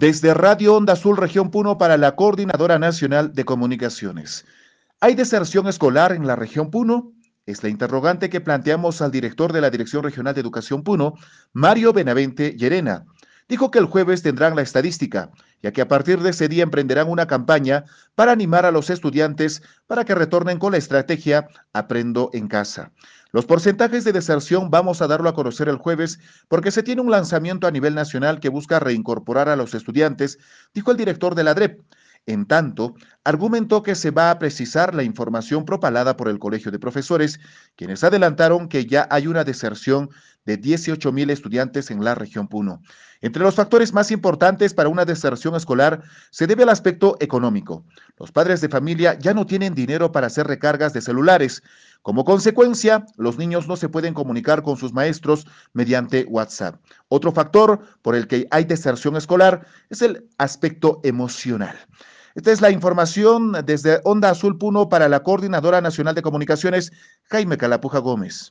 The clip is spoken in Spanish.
Desde Radio Onda Azul Región Puno para la Coordinadora Nacional de Comunicaciones. ¿Hay deserción escolar en la región Puno? Es la interrogante que planteamos al director de la Dirección Regional de Educación Puno, Mario Benavente Llerena. Dijo que el jueves tendrán la estadística, ya que a partir de ese día emprenderán una campaña para animar a los estudiantes para que retornen con la estrategia Aprendo en casa. Los porcentajes de deserción vamos a darlo a conocer el jueves porque se tiene un lanzamiento a nivel nacional que busca reincorporar a los estudiantes, dijo el director de la DREP. En tanto, argumentó que se va a precisar la información propalada por el Colegio de Profesores, quienes adelantaron que ya hay una deserción de 18 mil estudiantes en la región Puno. Entre los factores más importantes para una deserción escolar se debe al aspecto económico. Los padres de familia ya no tienen dinero para hacer recargas de celulares. Como consecuencia, los niños no se pueden comunicar con sus maestros mediante WhatsApp. Otro factor por el que hay deserción escolar es el aspecto emocional. Esta es la información desde Onda Azul Puno para la Coordinadora Nacional de Comunicaciones, Jaime Calapuja Gómez.